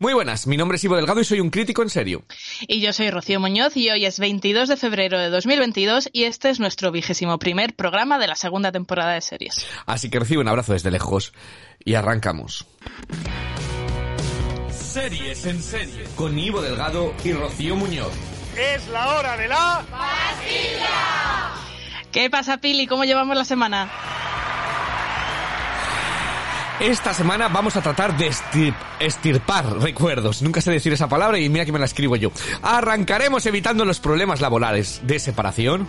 Muy buenas, mi nombre es Ivo Delgado y soy un crítico en serio. Y yo soy Rocío Muñoz y hoy es 22 de febrero de 2022 y este es nuestro vigésimo primer programa de la segunda temporada de series. Así que recibo un abrazo desde lejos y arrancamos. Series en serie con Ivo Delgado y Rocío Muñoz. Es la hora de la... ¿Qué pasa, Pili? ¿Cómo llevamos la semana? Esta semana vamos a tratar de estir- estirpar recuerdos. Nunca sé decir esa palabra y mira que me la escribo yo. Arrancaremos evitando los problemas laborales de separación.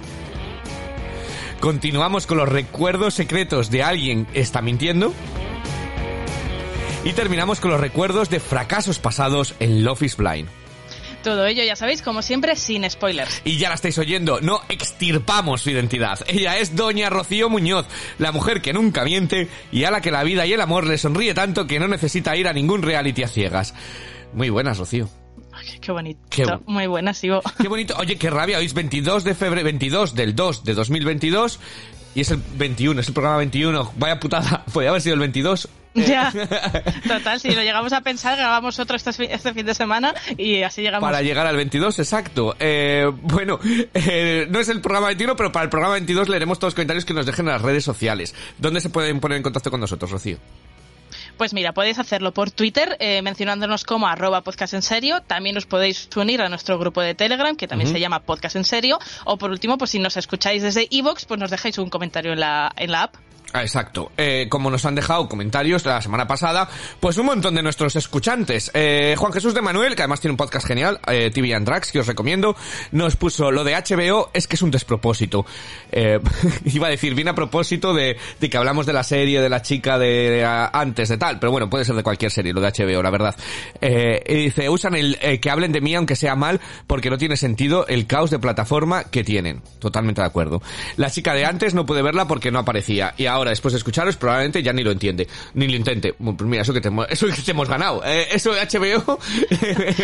Continuamos con los recuerdos secretos de alguien está mintiendo. Y terminamos con los recuerdos de fracasos pasados en Love is Blind. Todo ello, ya sabéis, como siempre, sin spoilers. Y ya la estáis oyendo, no extirpamos su identidad. Ella es Doña Rocío Muñoz, la mujer que nunca miente y a la que la vida y el amor le sonríe tanto que no necesita ir a ningún reality a ciegas. Muy buenas, Rocío. Qué bonito. Qué Muy buenas, Ivo. Qué bonito. Oye, qué rabia. Hoy es 22 de febrero, 22 del 2 de 2022 y es el 21, es el programa 21. Vaya putada. Podría haber sido el 22. Ya. Total, si lo llegamos a pensar, grabamos otro este, este fin de semana y así llegamos. Para llegar al 22, exacto. Eh, bueno, eh, no es el programa 21, pero para el programa 22 leeremos todos los comentarios que nos dejen en las redes sociales. ¿Dónde se pueden poner en contacto con nosotros, Rocío? Pues mira, podéis hacerlo por Twitter, eh, mencionándonos como arroba podcast en serio. También os podéis unir a nuestro grupo de Telegram, que también se llama podcast en serio. O por último, pues si nos escucháis desde iVoox, pues nos dejáis un comentario en la, en la app. Ah, Exacto. Eh, como nos han dejado comentarios la semana pasada, pues un montón de nuestros escuchantes. Eh, Juan Jesús de Manuel, que además tiene un podcast genial, eh, TV and Drags, que os recomiendo, nos puso lo de HBO es que es un despropósito. Eh, iba a decir, viene a propósito de, de que hablamos de la serie de la chica de, a- antes de tal, pero bueno, puede ser de cualquier serie, lo de HBO, la verdad. Eh, y dice, usan el eh, que hablen de mí aunque sea mal, porque no tiene sentido el caos de plataforma que tienen. Totalmente de acuerdo. La chica de antes no pude verla porque no aparecía. Y ahora, después de escucharos, probablemente ya ni lo entiende. Ni lo intente. Bueno, Pues mira, eso que te, eso que te hemos ganado. Eh, eso de HBO.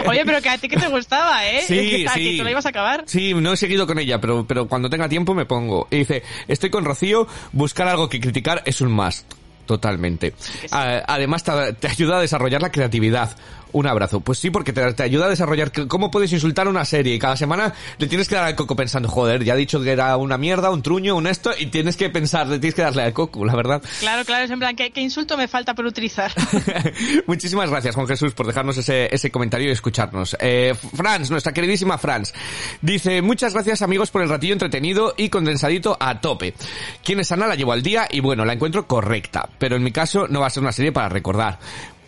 Oye, pero que a ti que te gustaba, ¿eh? Sí, sí. que tú lo ibas a acabar. Sí, no he seguido con ella, pero, pero cuando tenga tiempo me pongo. Y dice, estoy con Rocío, buscar algo que criticar es un must. Totalmente. Además, te ayuda a desarrollar la creatividad. Un abrazo. Pues sí, porque te, te ayuda a desarrollar cómo puedes insultar una serie. Y cada semana le tienes que dar al coco pensando, joder, ya he dicho que era una mierda, un truño, un esto, y tienes que pensar, le tienes que darle al coco, la verdad. Claro, claro, es en plan, ¿qué, qué insulto me falta por utilizar? Muchísimas gracias, Juan Jesús, por dejarnos ese, ese comentario y escucharnos. Eh, Franz, nuestra queridísima Franz, dice, muchas gracias amigos por el ratillo entretenido y condensadito a tope. Quien es Ana la llevo al día y bueno, la encuentro correcta, pero en mi caso no va a ser una serie para recordar.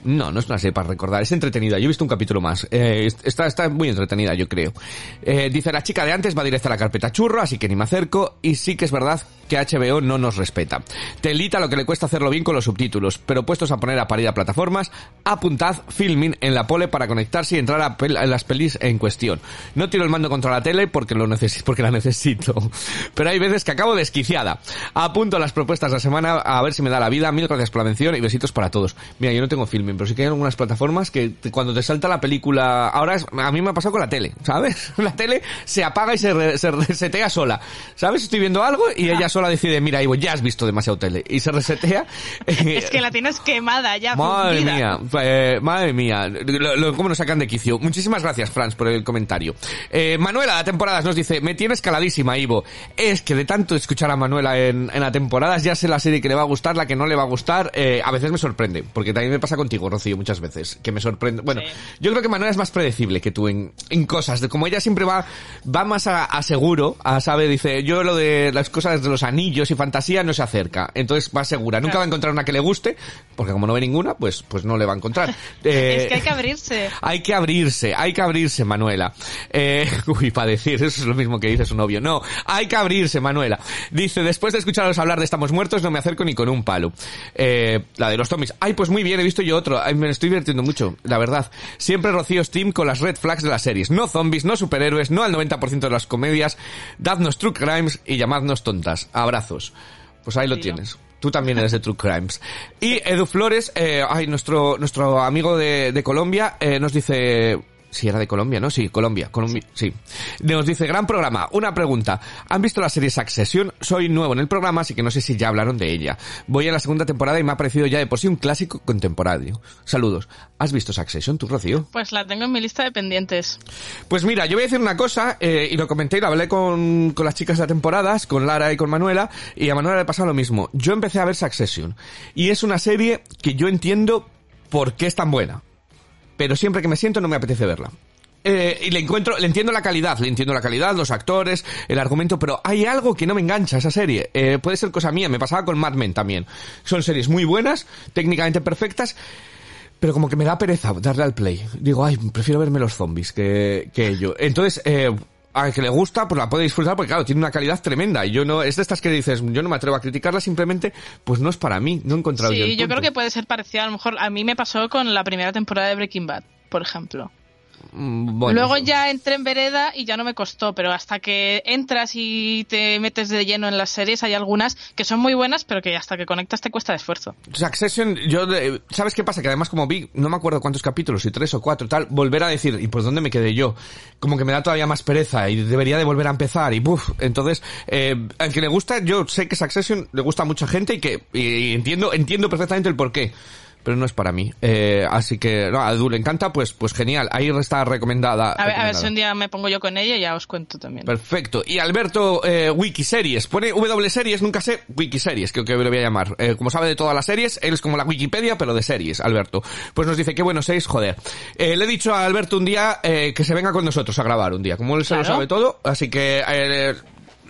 No, no es una serie para recordar, es entretenida. Yo he visto un capítulo más. Eh, está, está muy entretenida, yo creo. Eh, dice, la chica de antes va directa a la carpeta churro, así que ni me acerco. Y sí que es verdad que HBO no nos respeta. Telita lo que le cuesta hacerlo bien con los subtítulos, pero puestos a poner a parir a plataformas, apuntad filming en la pole para conectarse y entrar a, las pelis en cuestión. No tiro el mando contra la tele porque lo necesito, porque la necesito. Pero hay veces que acabo desquiciada. Apunto las propuestas de la semana a ver si me da la vida. Mil gracias por la mención y besitos para todos. Mira, yo no tengo filming, pero sí que hay algunas plataformas que te- cuando te salta la película, ahora es- a mí me ha pasado con la tele, ¿sabes? La tele se apaga y se, re- se resetea sola. ¿Sabes? Estoy viendo algo y ella sola decide, mira, Ivo, ya has visto demasiado tele. Y se resetea. es que la tienes quemada ya. Madre fundida. mía, eh, madre mía, lo, lo- cómo nos sacan de quicio. Muchísimas gracias, Franz, por el comentario. Eh, Manuela, de temporadas, nos dice, me tienes caladísima, Ivo. Es que de tanto escuchar a Manuela en, en la temporadas, ya sé la serie que le va a gustar, la que no le va a gustar. Eh, a veces me sorprende, porque también me pasa contigo, Rocío, muchas veces, que me sorprende. Bueno, Sí. yo creo que Manuela es más predecible que tú en, en cosas, de como ella siempre va, va más a, a seguro, a sabe, dice, yo lo de las cosas de los anillos y fantasía no se acerca, entonces va segura, nunca Claro. va a encontrar una que le guste, porque como no ve ninguna, pues, pues no le va a encontrar. Eh, Es que hay que abrirse. hay que abrirse, hay que abrirse, Manuela. Eh, uy, para decir, eso es lo mismo que dice su novio. No, hay que abrirse, Manuela. Dice, después de escucharos hablar de Estamos Muertos, no me acerco ni con un palo. Eh, la de los zombies. Ay, pues muy bien, he visto yo otro. Ay, me estoy divirtiendo mucho, la verdad. Siempre Rocío Steam con las red flags de las series. No zombies, no superhéroes, no al 90% de las comedias. Dadnos true crimes y llamadnos tontas. Abrazos. Pues ahí lo Sí, tienes. Tú también eres de True Crimes. Y Edu Flores, eh, ay, nuestro, nuestro amigo de, de Colombia, eh, nos dice, Si era de Colombia, ¿no? Sí, Colombia, Colombia, sí. Nos dice, gran programa. Una pregunta. ¿Han visto la serie Succession? Soy nuevo en el programa, así que no sé si ya hablaron de ella. Voy a la segunda temporada y me ha parecido ya de por sí un clásico contemporáneo. Saludos. ¿Has visto Succession tú, Rocío? Pues la tengo en mi lista de pendientes. Pues mira, yo voy a decir una cosa, eh, y lo comenté y lo hablé con, con las chicas de temporadas, con Lara y con Manuela, y a Manuela le pasa lo mismo. Yo empecé a ver Succession, y es una serie que yo entiendo por qué es tan buena pero siempre que me siento no me apetece verla. Eh, y le encuentro, le entiendo la calidad, le entiendo la calidad, los actores, el argumento, pero hay algo que no me engancha esa serie. Eh, puede ser cosa mía, me pasaba con Mad Men también. Son series muy buenas, técnicamente perfectas, pero como que me da pereza darle al play. Digo, ay, prefiero verme los zombies que, que ello. Entonces, eh, a que le gusta, pues la puede disfrutar porque claro, tiene una calidad tremenda. Y yo no, es de estas que dices, yo no me atrevo a criticarla, simplemente, pues no es para mí, no he encontrado sí, yo. Sí, yo creo que puede ser parecido, a lo mejor a mí me pasó con la primera temporada de Breaking Bad, por ejemplo. Mm, bueno, Luego ya entré en vereda y ya no me costó, pero hasta que entras y te metes de lleno en las series hay algunas que son muy buenas, pero que hasta que conectas te cuesta de esfuerzo. Succession, yo, eh, ¿sabes qué pasa? Que además como vi, no me acuerdo cuántos capítulos, si tres o cuatro, tal, volver a decir, ¿y pues dónde me quedé yo? Como que me da todavía más pereza y debería de volver a empezar y buf, entonces, eh, al que le gusta, yo sé que Succession le gusta a mucha gente y que y entiendo, entiendo perfectamente el porqué pero no es para mí. Eh, así que, no, a Edu le encanta, pues, pues genial. Ahí está recomendada. A ver, a ver si un día me pongo yo con ella y ya os cuento también. Perfecto. Y Alberto, eh, Wikiseries. Pone W series, nunca sé, Wikiseries, creo que lo voy a llamar. Eh, como sabe de todas las series, él es como la Wikipedia, pero de series, Alberto. Pues nos dice, qué bueno seis, joder. Eh, le he dicho a Alberto un día eh, que se venga con nosotros a grabar un día. Como él se lo sabe todo, así que...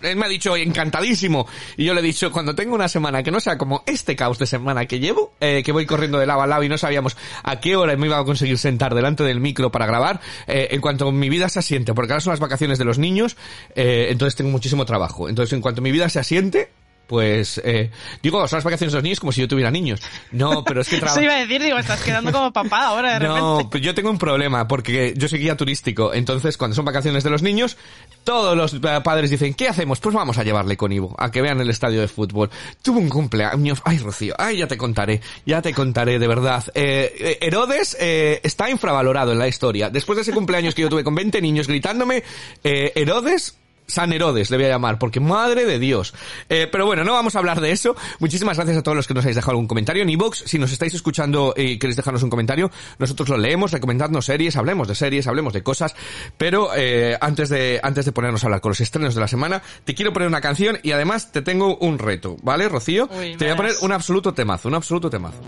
Él me ha dicho encantadísimo y yo le he dicho cuando tengo una semana que no sea como este caos de semana que llevo eh, que voy corriendo de lado a lado y no sabíamos a qué hora me iba a conseguir sentar delante del micro para grabar eh, en cuanto mi vida se asiente porque ahora son las vacaciones de los niños eh, entonces tengo muchísimo trabajo. Entonces en cuanto mi vida se asiente pues eh, digo son las vacaciones de los niños como si yo tuviera niños no pero es que trabajo Eso iba a decir, digo, estás quedando como papá ahora de no, repente. pero yo tengo un problema porque yo soy guía turístico. Entonces, cuando son vacaciones de los niños, todos los eh, padres dicen, ¿qué hacemos? Pues vamos a llevarle con Ivo, a que vean el estadio de fútbol. Tuvo un cumpleaños. Ay, Rocío, ay, ya te contaré, ya te contaré, de verdad. Eh, eh, Herodes eh, está infravalorado en la historia. Después de ese cumpleaños que yo tuve con 20 niños gritándome, eh, Herodes San Herodes le voy a llamar, porque madre de Dios. Eh, pero bueno, no vamos a hablar de eso. Muchísimas gracias a todos los que nos habéis dejado algún comentario en iVoox. Si nos estáis escuchando y queréis dejarnos un comentario, nosotros lo leemos, recomendadnos series, hablemos de series, hablemos de cosas. Pero eh, antes de antes de ponernos a hablar con los estrenos de la semana, te quiero poner una canción y además te tengo un reto, ¿vale, Rocío? Uy, te voy a poner un absoluto temazo, un absoluto temazo.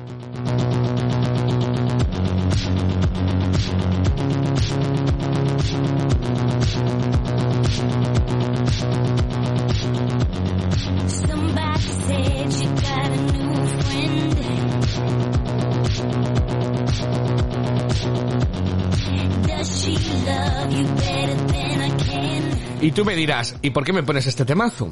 Y tú me dirás, ¿y por qué me pones este temazo?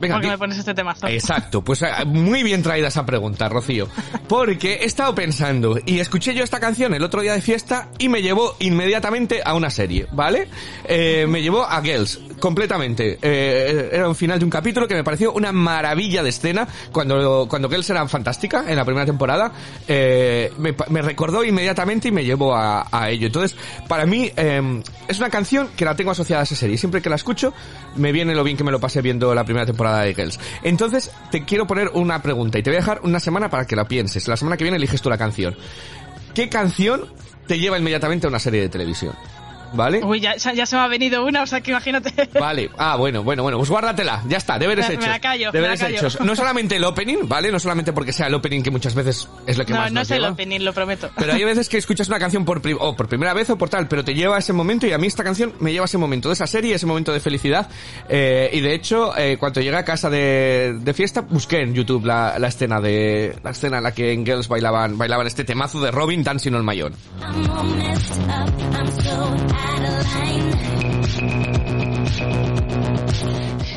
Venga, ¿Por qué di- me pones este temazo? Exacto, pues eh, muy bien traída esa pregunta, Rocío. Porque he estado pensando y escuché yo esta canción el otro día de fiesta y me llevó inmediatamente a una serie, ¿vale? Eh, me llevó a Girls, completamente. Eh, era un final de un capítulo que me pareció una maravilla de escena cuando, cuando Girls era fantástica en la primera temporada. eh, me, recordó inmediatamente y me llevó a, a ello. Entonces, para mí eh, es una canción que la tengo asociada a esa serie. Siempre que la escucho, me viene lo bien que me lo pasé viendo la primera temporada Entonces, te quiero poner una pregunta y te voy a dejar una semana para que la pienses. La semana que viene eliges tú la canción. ¿Qué canción te lleva inmediatamente a una serie de televisión? ¿Vale? Uy, ya, ya se me ha venido una, o sea que imagínate. Vale, ah, bueno, bueno, bueno, pues guárdatela, ya está, deberes Me- me hechos. la callo, me deberes la callo. hechos. No solamente el opening, ¿vale? No solamente porque sea el opening que muchas veces es lo que No, más no nos es el opening, lo prometo. Pero hay veces que escuchas una canción por, prim- o por primera vez o por tal, pero te lleva a ese momento y a mí esta canción me lleva a ese momento de esa serie, ese momento de felicidad. Eh, y de hecho, eh, cuando llegué a casa de, de fiesta, busqué en YouTube la, la escena de la escena en la que en Girls bailaban bailaban este temazo de Robin Dancing on My Own. out of hand.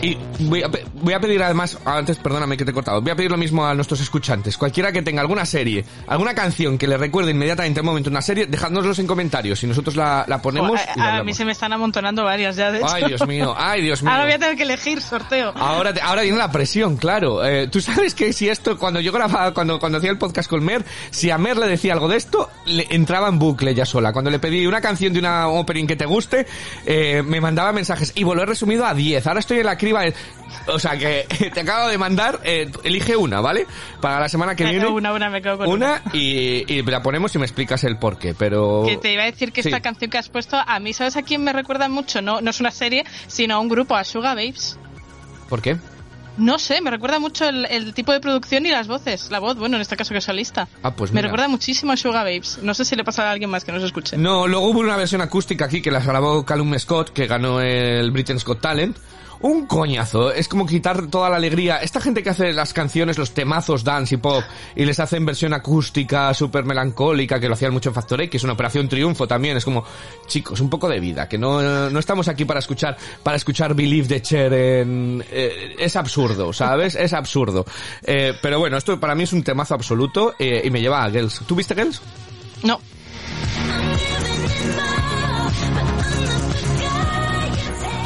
Y voy a, voy a pedir además, antes, perdóname que te he cortado, voy a pedir lo mismo a nuestros escuchantes. Cualquiera que tenga alguna serie, alguna canción que le recuerde inmediatamente un momento una serie, dejádnoslos en comentarios y nosotros la, la ponemos Jo, y la a, a mí se me están amontonando varias ya, de hecho. Ay, Dios mío, ay, Dios mío. Ahora voy a tener que elegir sorteo. Ahora, te- ahora viene la presión, claro. Eh, Tú sabes que si esto, cuando yo grababa, cuando, cuando hacía el podcast con Mer, si a Mer le decía algo de esto, le entraba en bucle ya sola. Cuando le pedí una canción de una opening que te guste, eh, me mandaba mensajes y he resumido a 10. Ahora estoy en la de- o sea que te acabo de mandar, eh, elige una, ¿vale? Para la semana que Me viene. una, una, me quedo con Una y, y la ponemos y me explicas el porqué, pero... Que te iba a decir que Sí. esta canción que has puesto, a mí, ¿sabes a quién me recuerda mucho? No, no es una serie, sino a un grupo, a Sugar Babes. ¿Por qué? No sé, me recuerda mucho el, el tipo de producción y las voces. La voz, bueno, en este caso que es solista. Ah, pues me recuerda muchísimo a Sugar Babes. No sé si le pasa a alguien más que nos escuche. No, luego hubo una versión acústica aquí que la grabó Callum Scott, que ganó el Britain's Got Talent. Un coñazo, es como quitar toda la alegría. Esta gente que hace las canciones, los temazos dance y pop, y les hace en versión acústica, súper melancólica, que lo hacían mucho en Factor X, una operación triunfo también. Es como, chicos, un poco de vida, que no, no estamos aquí para escuchar, para escuchar Believe the Cher en, eh, es absurdo, ¿sabes? Es absurdo. Eh, pero bueno, esto para mí es un temazo absoluto, eh, y me lleva a Girls. ¿Tú viste Girls? No.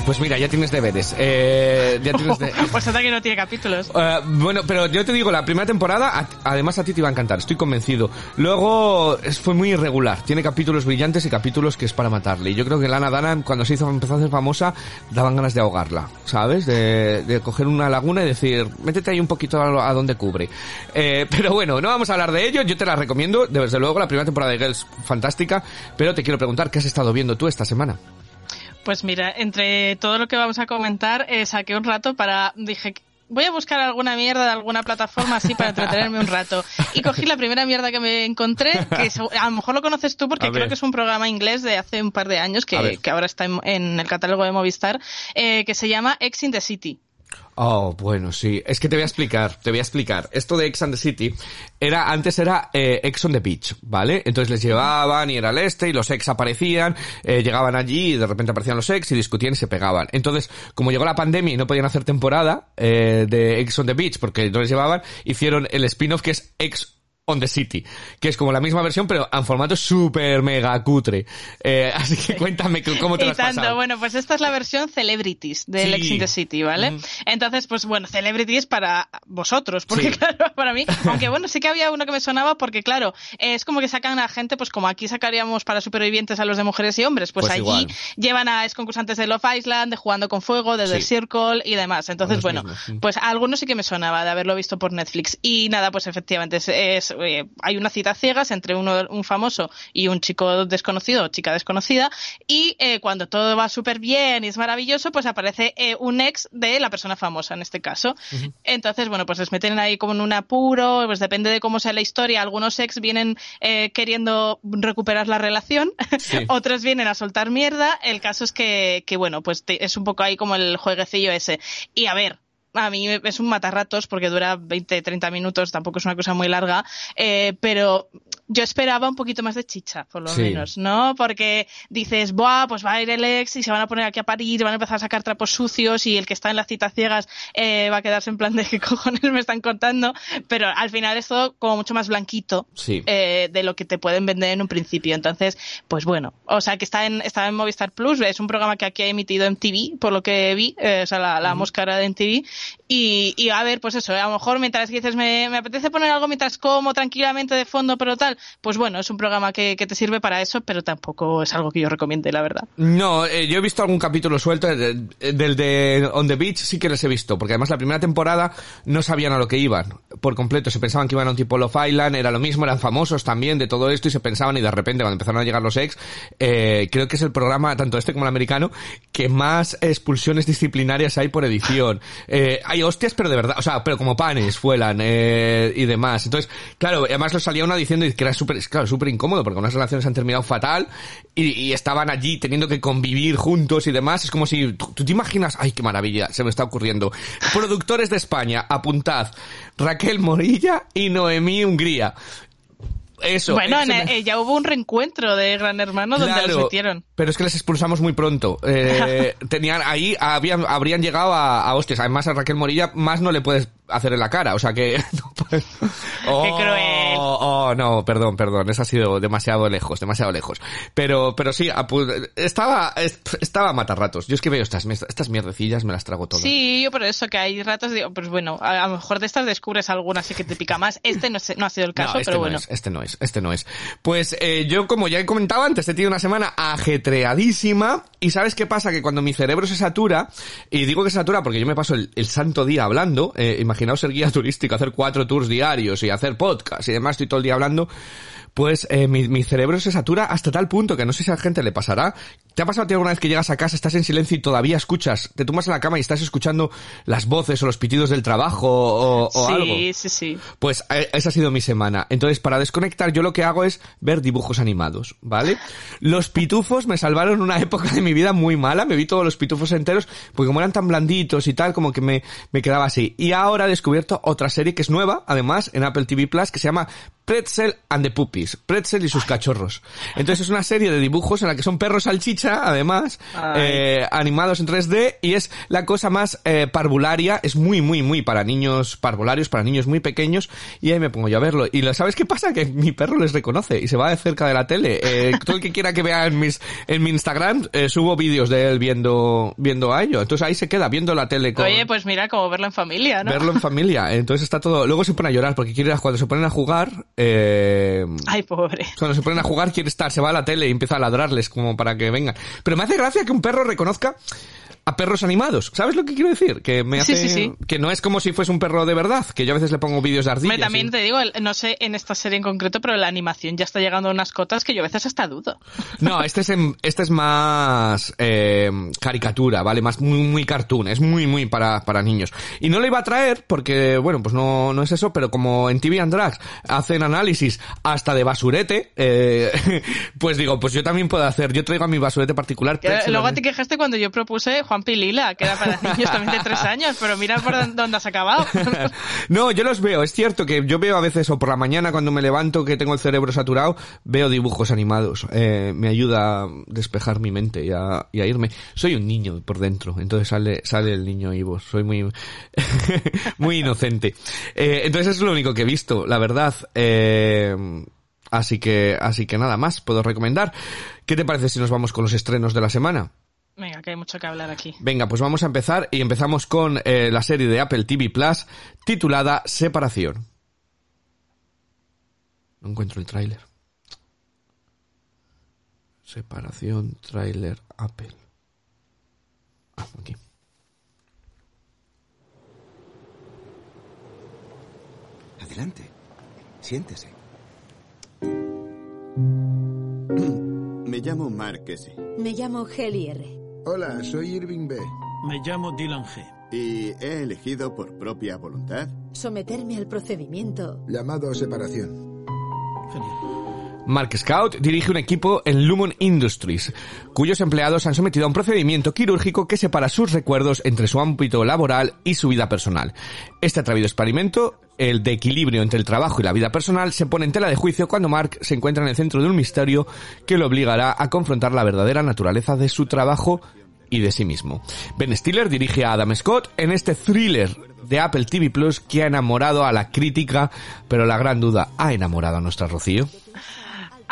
Pues mira, ya tienes deberes. Eh, ya tienes de- pues hasta que no tiene capítulos. Eh, bueno, pero yo te digo, la primera temporada, a- además a ti te iba a encantar, estoy convencido. Luego es- fue muy irregular, tiene capítulos brillantes y capítulos que es para matarle. Y yo creo que Lana Dunham, cuando se hizo, empezó a hacer famosa, daban ganas de ahogarla, ¿sabes? De, de coger una laguna y decir, métete ahí un poquito a, a donde cubre. Eh, pero bueno, no vamos a hablar de ello, yo te la recomiendo, desde luego, la primera temporada de Girls, fantástica, pero te quiero preguntar, ¿qué has estado viendo tú esta semana? Pues mira, entre todo lo que vamos a comentar, eh, saqué un rato para. Dije. Voy a buscar alguna mierda de alguna plataforma así para entretenerme un rato. Y cogí la primera mierda que me encontré, que a lo mejor lo conoces tú porque creo que es un programa inglés de hace un par de años que, que ahora está en, en el catálogo de Movistar, eh, que se llama Ex in the City. Oh, bueno, sí. Es que te voy a explicar, te voy a explicar. Esto de Ex and the City era, antes era eh, Ex on the Beach, ¿vale? Entonces les llevaban y era el este y los ex aparecían, eh, llegaban allí y de repente aparecían los ex y discutían y se pegaban. Entonces, como llegó la pandemia y no podían hacer temporada eh, de Ex on the Beach porque no les llevaban, hicieron el spin-off que es Ex on the City, que es como la misma versión pero en formato súper mega cutre. Eh, así que cuéntame cómo te lo has tanto, pasado. bueno, pues esta es la versión Celebrities de Sí. Ex in the City, ¿vale? Mm. Entonces, pues bueno, Celebrities para vosotros, porque Sí. claro, para mí, aunque bueno, sí que había uno que me sonaba porque claro, es como que sacan a gente, pues como aquí sacaríamos para supervivientes a los de mujeres y hombres, pues, Pues allí igual. llevan a ex concursantes de Love Island, de Jugando con Fuego, de The Sí. Circle y demás. Entonces, Los bueno, mismos, pues a algunos sí que me sonaba de haberlo visto por Netflix. Y nada, pues efectivamente, es, es, eh, hay una cita ciegas entre uno, un famoso y un chico desconocido o chica desconocida. Y eh, cuando todo va súper bien y es maravilloso, pues aparece eh, un ex de la persona famosa en este caso. Entonces, bueno, pues les meten ahí como en un apuro, pues depende de cómo sea la historia. Algunos ex vienen queriendo recuperar la relación, Sí. otros vienen a soltar mierda. El caso es que, que bueno, pues te- es un poco ahí como el jueguecillo ese. Y a ver, a mí es un matarratos porque dura 20, 30 minutos, tampoco es una cosa muy larga, eh, pero yo esperaba un poquito más de chicha, por lo Sí. menos, ¿no? Porque dices, buah, pues va a ir el ex y se van a poner aquí a parir, van a empezar a sacar trapos sucios y el que está en las citas ciegas eh, va a quedarse en plan de qué cojones me están contando, pero al final es todo como mucho más blanquito Sí. eh, de lo que te pueden vender en un principio. Entonces, pues bueno, o sea que está en, está en Movistar Plus, es un programa que aquí ha emitido en TV, por lo que vi, eh, o sea, la, la moscara de MTV. Y, y a ver, pues eso, a lo mejor mientras dices, me, me apetece poner algo mientras como tranquilamente de fondo, pero tal, pues bueno, es un programa que, te sirve para eso, pero tampoco es algo que yo recomiende, la verdad. No, eh, yo he visto algún capítulo suelto eh, de- del de On the Beach, sí que les he visto, porque además la primera temporada no sabían a lo que iban por completo, se pensaban que iban a un tipo Love Island, era lo mismo, eran famosos también de todo esto y se pensaban y de repente cuando empezaron a llegar los ex, eh, creo que es el programa, tanto este como el americano, que más expulsiones disciplinarias hay por edición. Eh, hay hostias, pero de verdad, o sea, pero como panes, fuelan eh, y demás. Entonces, claro, además lo salía una diciendo era súper, claro, súper incómodo porque unas relaciones han terminado fatal y, y estaban allí teniendo que convivir juntos y demás. Es como si, tú, te imaginas, ay, qué maravilla, se me está ocurriendo. Productores de España, apuntad, Raquel Morilla y Noemí Hungría Eso. Bueno, en- me- eh, ya hubo un reencuentro de Gran Hermano donde Claro, los metieron. Pero es que les expulsamos muy pronto. Eh, tenían ahí, habían, habrían llegado a, a hostias. Además, a Raquel Morilla más no le puedes hacer en la cara. O sea que. no puedes- Oh, cruel. Oh, no, perdón, perdón. Eso ha sido demasiado lejos, demasiado lejos. Pero, pero sí, estaba, est- estaba a matarratos. Yo es que veo estas, estas mierdecillas, me las trago todas. Sí, yo por eso que hay ratos, digo, pues bueno, a, lo mejor de estas descubres alguna así que te pica más. Este no, no ha sido el caso, No, este pero no bueno. es, este no es, este no es. Pues eh, yo, como ya he comentado antes, he tenido una semana ajetreadísima y ¿sabes qué pasa? Que cuando mi cerebro se satura, y digo que se satura porque yo me paso el, el santo día hablando, eh, imaginaos ser guía turístico, hacer cuatro diarios y hacer podcast y demás, estoy todo el día hablando, pues eh, mi, mi cerebro se satura hasta tal punto que no sé si a la gente le pasará. ¿Te ha pasado a ti alguna vez que llegas a casa, estás en silencio y todavía escuchas, te tumbas en la cama y estás escuchando las voces o los pitidos del trabajo o, o sí, algo? sí, sí. Pues eh, esa ha sido mi semana. Entonces, para desconectar, yo lo que hago es ver dibujos animados, ¿vale? Los pitufos me salvaron una época de mi vida muy mala. Me vi todos los pitufos enteros, porque como eran tan blanditos y tal, como que me, me quedaba así. Y ahora he descubierto otra serie que es nueva, además, en Apple TV Plus, que se llama Pretzel and the Puppies. Pretzel y sus cachorros. Entonces es una serie de dibujos en la que son perros salchicha, además, eh, animados en 3D, y es la cosa más eh, parvularia, es muy, muy, muy para niños parvularios, para niños muy pequeños, y ahí me pongo yo a verlo. Y lo, ¿sabes qué pasa? Que mi perro les reconoce y se va de cerca de la tele. Eh, todo el que quiera que vea en mis, en mi Instagram, eh, subo vídeos de él viendo, viendo a ello. Entonces ahí se queda viendo la tele con... Oye, pues mira, como verlo en familia, ¿no? Verlo en familia, entonces está todo. Luego se pone a llorar porque quiere cuando se ponen a jugar, eh, Ay, pobre. cuando se ponen a jugar quiere estar, se va a la tele y empieza a ladrarles como para que vengan. Pero me hace gracia que un perro reconozca a perros animados. ¿Sabes lo que quiero decir? Que me hace, sí, sí. que no es como si fuese un perro de verdad, que yo a veces le pongo vídeos de ardillas. También y- te digo, no sé en esta serie en concreto, pero la animación ya está llegando a unas cotas que yo a veces hasta dudo. No, este es, en- este es más eh, caricatura, ¿vale? Más muy, muy cartoon, es muy, muy para, para niños. Y no lo iba a traer porque, bueno, pues no, no es eso, pero como en TV and Drags hacen análisis hasta de basurete, eh, pues digo, pues yo también puedo hacer, yo traigo a mi basurete particular. Luego te quejaste cuando yo propuse Juan Pilila, que era para niños también de tres años, pero mira por dónde has acabado. No, yo los veo. Es cierto que yo veo a veces o por la mañana cuando me levanto que tengo el cerebro saturado, veo dibujos animados. Eh, me ayuda a despejar mi mente y a, irme. Soy un niño por dentro, entonces sale, sale el niño Ivo. Soy muy, muy inocente. Eh, entonces es lo único que he visto, la verdad. Eh, así que, así que nada más puedo recomendar. ¿Qué te parece si nos vamos con los estrenos de la semana? Venga, que hay mucho que hablar aquí. Venga, pues vamos a empezar y empezamos con eh, la serie de Apple TV Plus titulada Separación. No encuentro el tráiler. Separación, tráiler, Apple. Ah, aquí. Adelante. Siéntese. Me llamo Mark Kessie Me llamo Heli R. Hola, soy Irving B. Me llamo Dylan G. y he elegido por propia voluntad Someterme al procedimiento. Llamado separación. Genial. Mark Scout dirige un equipo en Lumon Industries, cuyos empleados han sometido a un procedimiento quirúrgico que separa sus recuerdos entre su ámbito laboral y su vida personal. Este atrevido experimento, el de equilibrio entre el trabajo y la vida personal, se pone en tela de juicio cuando Mark se encuentra en el centro de un misterio que lo obligará a confrontar la verdadera naturaleza de su trabajo y de sí mismo. Ben Stiller dirige a Adam Scott en este thriller de Apple TV Plus que ha enamorado a la crítica, pero la gran duda, ¿ha enamorado a nuestra Rocío?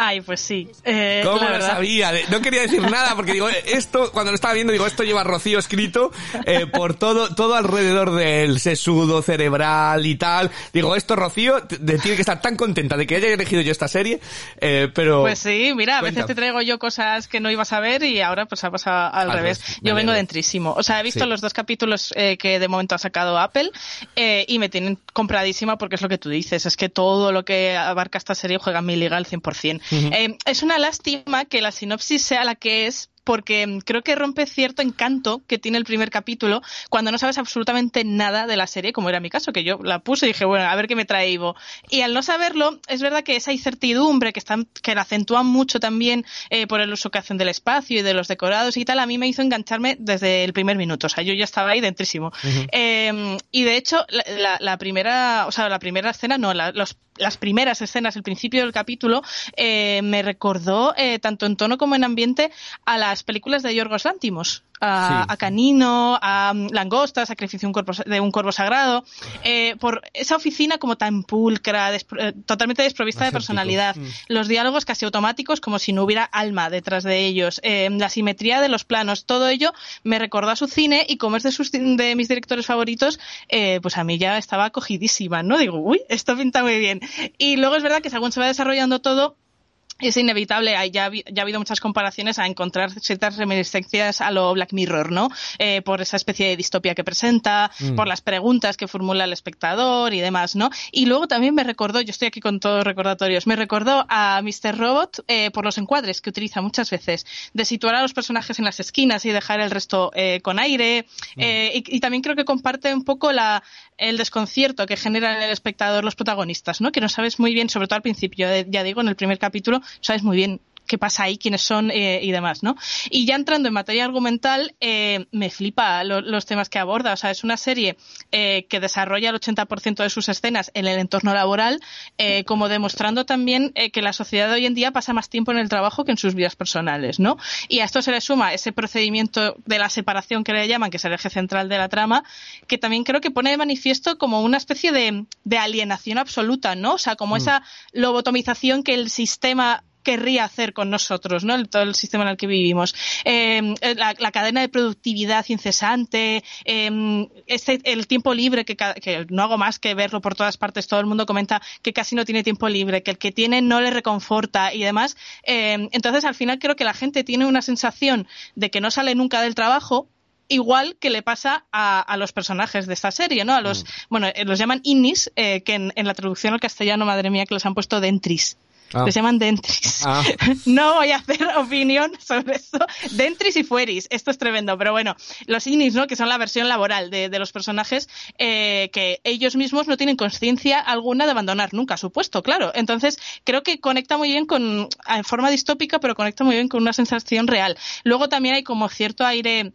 Ay, pues sí. Eh, ¿Cómo lo sabía? No quería decir nada porque digo, esto, cuando lo estaba viendo, digo, esto lleva Rocío escrito eh, por todo, todo alrededor del sesudo cerebral y tal. Digo, esto Rocío de- tiene que estar tan contenta de que haya elegido yo esta serie, eh, pero... Pues sí, mira, a veces Cuenta. te traigo yo cosas que no ibas a ver y ahora pues ha pasado al, Al revés. Yo vengo dentrísimo. O sea, he visto Sí. los dos capítulos eh, que de momento ha sacado Apple eh, y me tienen compradísima porque es lo que tú dices. Es que todo lo que abarca esta serie juega en mi liga al 100%. Eh, es una lástima que la sinopsis sea la que es porque creo que rompe cierto encanto que tiene el primer capítulo cuando no sabes absolutamente nada de la serie, como era mi caso, que yo la puse y dije, bueno, a ver qué me trae Ivo. Y al no saberlo, es verdad que esa incertidumbre que, están, que la acentúan mucho también eh, por el uso que hacen del espacio y de los decorados y tal, a mí me hizo engancharme desde el primer minuto. O sea, yo ya estaba ahí dentrísimo. Eh, y de hecho, la, la- la primera, o sea, la primera escena, no, la- los las primeras escenas, el principio del capítulo, eh, me recordó, eh, tanto en tono como en ambiente, a las películas de Yorgos Lántimos. A, Sí. a Canino, a mm, Langosta, Sacrificio de un cuerpo- de un cuervo sagrado, eh, por esa oficina como tan pulcra, despro- eh, totalmente desprovista de personalidad, los diálogos casi automáticos como si no hubiera alma detrás de ellos, eh, la simetría de los planos, todo ello me recordó a su cine y como es de, sus, de mis directores favoritos, eh, pues a mí ya estaba acogidísima, ¿no? Digo, uy, esto pinta muy bien. Y luego es verdad que según se va desarrollando todo, es inevitable, ya, ya ha habido muchas comparaciones a encontrar ciertas reminiscencias a lo Black Mirror, ¿no? Eh, por esa especie de distopia que presenta, por las preguntas que formula el espectador y demás, ¿no? Y luego también me recordó, yo estoy aquí con todos los recordatorios, me recordó a Mr. Robot eh, por los encuadres que utiliza muchas veces, de situar a los personajes en las esquinas y dejar el resto eh, con aire. eh, y, y también creo que comparte un poco la, el desconcierto que generan en el espectador los protagonistas, ¿no? Que no sabes muy bien, sobre todo al principio, eh, ya digo, en el primer capítulo, sabes muy bien qué pasa ahí, quiénes son eh, y demás, ¿no? Y ya entrando en materia argumental, eh, me flipa lo- los temas que aborda. O sea, es una serie eh, que desarrolla el 80% de sus escenas en el entorno laboral, eh, como demostrando también que la sociedad de hoy en día pasa más tiempo en el trabajo que en sus vidas personales, ¿no? Y a esto se le suma ese procedimiento de la separación que le llaman, que es el eje central de la trama, que también creo que pone de manifiesto como una especie de, de alienación absoluta, ¿no? O sea, como esa lobotomización que el sistema querría hacer con nosotros, ¿no? El- todo el sistema en el que vivimos. Eh, la, la cadena de productividad incesante, eh, este, el tiempo libre, que, que no hago más que verlo por todas partes, todo el mundo comenta que casi no tiene tiempo libre, que el que tiene no le reconforta y demás. Eh, entonces, al final creo que la gente tiene una sensación de que no sale nunca del trabajo, igual que le pasa a, a los personajes de esta serie, ¿no? A los, bueno, eh, los llaman innis, eh, que en, en la traducción al castellano, madre mía, que los han puesto dentris. Ah. Les llaman dentris. Ah. No voy a hacer opinión sobre eso. Dentris y fueris. Esto es tremendo. Pero bueno, los innis, ¿no? Que son la versión laboral de, de los personajes, eh, que ellos mismos no tienen conciencia alguna de abandonar nunca su puesto, claro. Entonces, creo que conecta muy bien con, en forma distópica, pero conecta muy bien con una sensación real. Luego también hay como cierto aire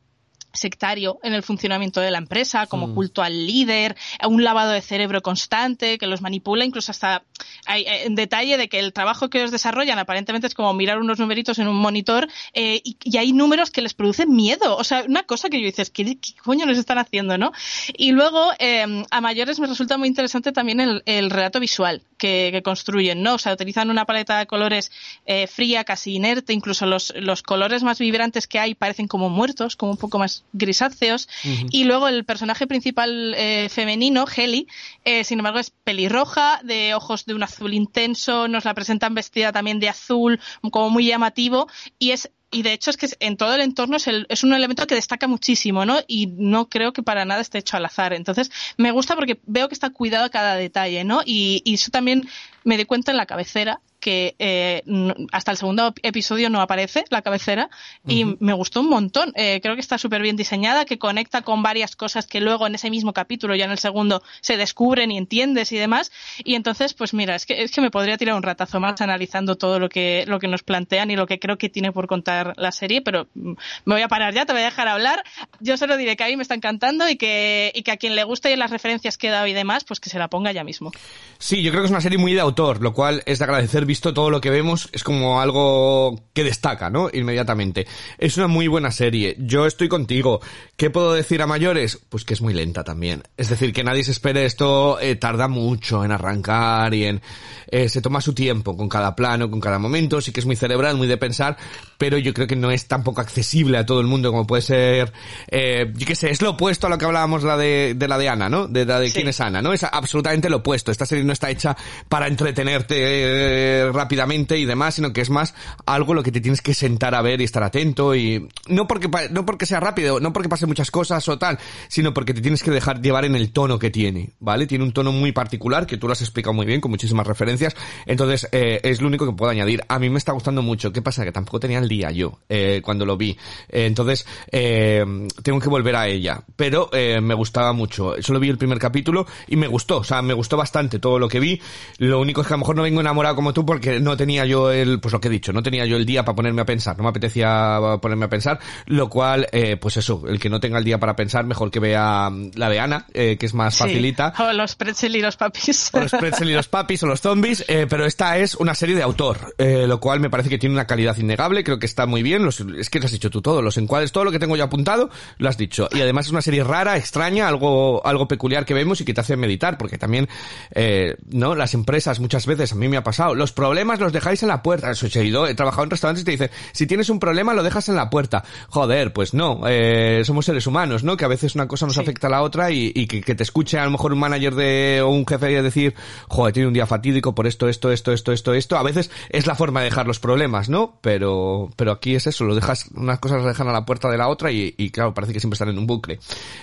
sectario en el funcionamiento de la empresa, como culto al líder, un lavado de cerebro constante que los manipula, incluso hasta hay, eh, en detalle de que el trabajo que ellos desarrollan aparentemente es como mirar unos numeritos en un monitor eh, y, y hay números que les producen miedo. O sea, una cosa que yo dices, ¿qué, qué coño les están haciendo, no? Y luego, eh, a mayores me resulta muy interesante también el, el relato visual que, que construyen, ¿no? O sea, utilizan una paleta de colores eh, fría, casi inerte, incluso los, los colores más vibrantes que hay parecen como muertos, como un poco más grisáceos. Y luego el personaje principal eh, femenino, Heli, eh, sin embargo es pelirroja, de ojos de un azul intenso, nos la presentan vestida también de azul, como muy llamativo, y es y de hecho es que en todo el entorno es, el- es un elemento que destaca muchísimo, ¿no? Y no creo que para nada esté hecho al azar. Entonces, me gusta porque veo que está cuidado cada detalle, ¿no? Y, y eso también me di cuenta en la cabecera, que eh, hasta el segundo episodio no aparece la cabecera y me gustó un montón. Eh, creo que está súper bien diseñada, que conecta con varias cosas que luego en ese mismo capítulo, ya en el segundo, se descubren y entiendes y demás. Y entonces, pues mira, es que, es que me podría tirar un ratazo más analizando todo lo que, lo que nos plantean y lo que creo que tiene por contar la serie, pero mm, me voy a parar ya, te voy a dejar hablar. Yo solo diré que a mí me está encantando y que, y que a quien le guste las referencias que he dado y demás, pues que se la ponga ya mismo. Sí, yo creo que es una serie muy de autor, lo cual es de agradecer, visto todo lo que vemos, es como algo que destaca, ¿no? Inmediatamente. Es una muy buena serie. Yo estoy contigo. ¿Qué puedo decir a mayores? Pues que es muy lenta también. Es decir, que nadie se espere esto, eh, tarda mucho en arrancar y en... eh, se toma su tiempo con cada plano, con cada momento, sí que es muy cerebral, muy de pensar, pero yo creo que no es tampoco accesible a todo el mundo como puede ser, eh, yo qué sé, es lo opuesto a lo que hablábamos la de, de la de Ana, ¿no? De la de Sí. quién es Ana, ¿no? Es absolutamente lo opuesto. Esta serie no está hecha para entretenerte eh, rápidamente y demás, sino que es más algo lo que te tienes que sentar a ver y estar atento y no porque no porque sea rápido, no porque pase muchas cosas o tal, sino porque te tienes que dejar llevar en el tono que tiene, ¿vale? Tiene un tono muy particular que tú lo has explicado muy bien con muchísimas referencias, entonces eh, es lo único que puedo añadir. A mí me está gustando mucho. ¿Qué pasa? Que tampoco tenía día yo eh, cuando lo vi, Eh, entonces eh, tengo que volver a ella, pero eh, me gustaba mucho. Solo vi el primer capítulo y me gustó, o sea, me gustó bastante todo lo que vi. Lo único es que a lo mejor no vengo enamorado como tú porque no tenía yo el, pues lo que he dicho, no tenía yo el día para ponerme a pensar, no me apetecía ponerme a pensar, lo cual, eh, pues eso, el que no tenga el día para pensar, mejor que vea mm, la de Ana, eh, que es más Sí. facilita. O los pretzel y los papis. O los pretzel y los papis o los zombies, eh, pero esta es una serie de autor, eh, lo cual me parece que tiene una calidad innegable, creo que está muy bien, los, es que lo has dicho tú todo, los encuadres, todo lo que tengo yo apuntado, lo has dicho. Y además es una serie rara, extraña, algo, algo peculiar que vemos y que te hace meditar, porque también, eh, no, las empresas muchas veces, a mí me ha pasado, los problemas los dejáis en la puerta, eso he ido, he trabajado en restaurantes y te dicen, si tienes un problema lo dejas en la puerta. Joder, pues no, eh, somos seres humanos, ¿no? Que a veces una cosa nos Sí. afecta a la otra y, y que, que te escuche a lo mejor un manager de, o un jefe decir, joder, tiene un día fatídico por esto, esto, esto, esto, esto, esto. A veces es la forma de dejar los problemas, ¿no? Pero, pero aquí es eso, lo dejas, unas cosas las dejan a la puerta de la otra y, claro, parece que siempre están en un bucle.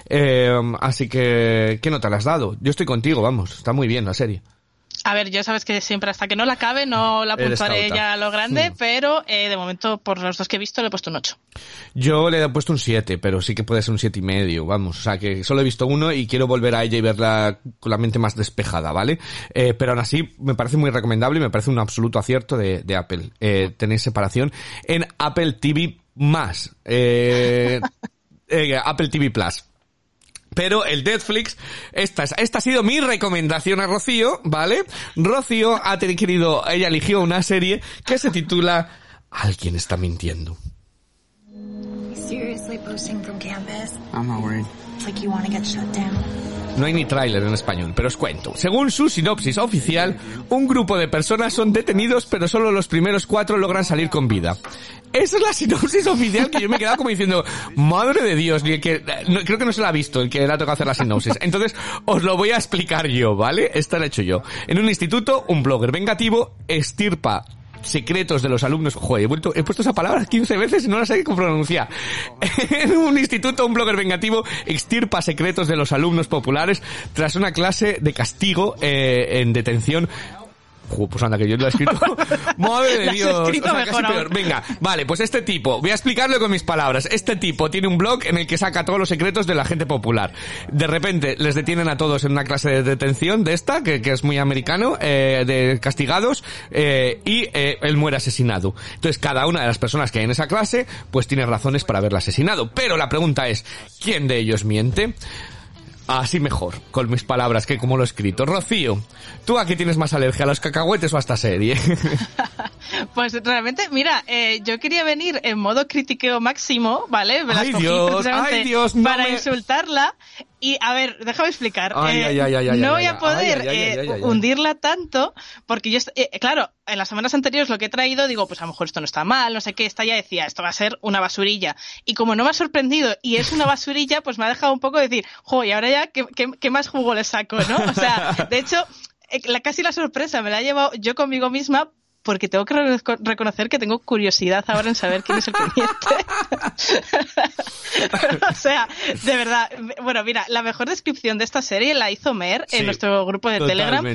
Eh, así que, ¿qué nota le has dado? Yo estoy contigo, vamos, está muy bien la serie. A ver, yo sabes que siempre hasta que no la acabe no la apuntaré ya a lo grande, Mm. pero eh, de momento por los dos que he visto le he puesto un 8. Yo le he puesto un 7, pero sí que puede ser un siete y medio, vamos. O sea, que solo he visto uno y quiero volver a ella y verla con la mente más despejada, ¿vale? Eh, pero aún así, me parece muy recomendable y me parece un absoluto acierto de, de Apple. Eh, tener separación en Apple TV más. Eh, eh, Apple TV Plus. Pero el Netflix, esta, es- esta ha sido mi recomendación a Rocío, ¿vale? Rocío ha tenido, querido, ella eligió una serie que se titula Alguien está mintiendo. No hay ni tráiler en español, pero os cuento. Según su sinopsis oficial, un grupo de personas son detenidos, pero solo los primeros cuatro logran salir con vida. Esa es la sinopsis oficial que yo me he quedado como diciendo, madre de Dios, ni que, creo que no se la ha visto el que le ha tocado hacer la sinopsis. Entonces, os lo voy a explicar yo, ¿vale? Esta la he hecho yo. En un instituto, un blogger vengativo estirpa secretos de los alumnos. Joder, he, vuelto, he puesto esa palabra 15 veces y no la sé cómo pronunciar. En un instituto, un blogger vengativo extirpa secretos de los alumnos populares tras una clase de castigo eh, en detención. Jo, pues anda, que yo lo he escrito. Madre de Dios. escrito O sea, mejor casi peor. Venga, vale, pues este tipo, voy a explicarlo con mis palabras. Este tipo tiene un blog en el que saca todos los secretos de la gente popular. De repente les detienen a todos en una clase de detención de esta, que, que es muy americano, eh, de castigados, eh, y eh, él muere asesinado. Entonces cada una de las personas que hay en esa clase, pues tiene razones para haberla asesinado. Pero la pregunta es, ¿quién de ellos miente? Así mejor, con mis palabras que como lo he escrito. Rocío, ¿tú a qué tienes más alergia, a los cacahuetes o a esta serie? Pues realmente, mira, eh, yo quería venir en modo critiqueo máximo, ¿vale? Me las Ay, cogí Dios, ay, Dios, no para me- insultarla. Y a ver, déjame explicar. Ay, Eh, no voy a poder eh, hundirla tanto, porque yo, claro, en las semanas anteriores lo que he traído, digo, pues a lo mejor esto no está mal, no sé qué, esta ya decía, esto va a ser una basurilla. Y como no me ha sorprendido y es una basurilla, pues me ha dejado un poco decir, jo, y ahora ya, ¿qué, qué, qué más jugo le saco, no? O sea, de hecho, la, casi la sorpresa me la he llevado yo conmigo misma porque tengo que re- reconocer que tengo curiosidad ahora en saber quién es el que miente. o sea, de verdad, bueno, mira, la mejor descripción de esta serie la hizo Mer Sí, en nuestro grupo de Telegram,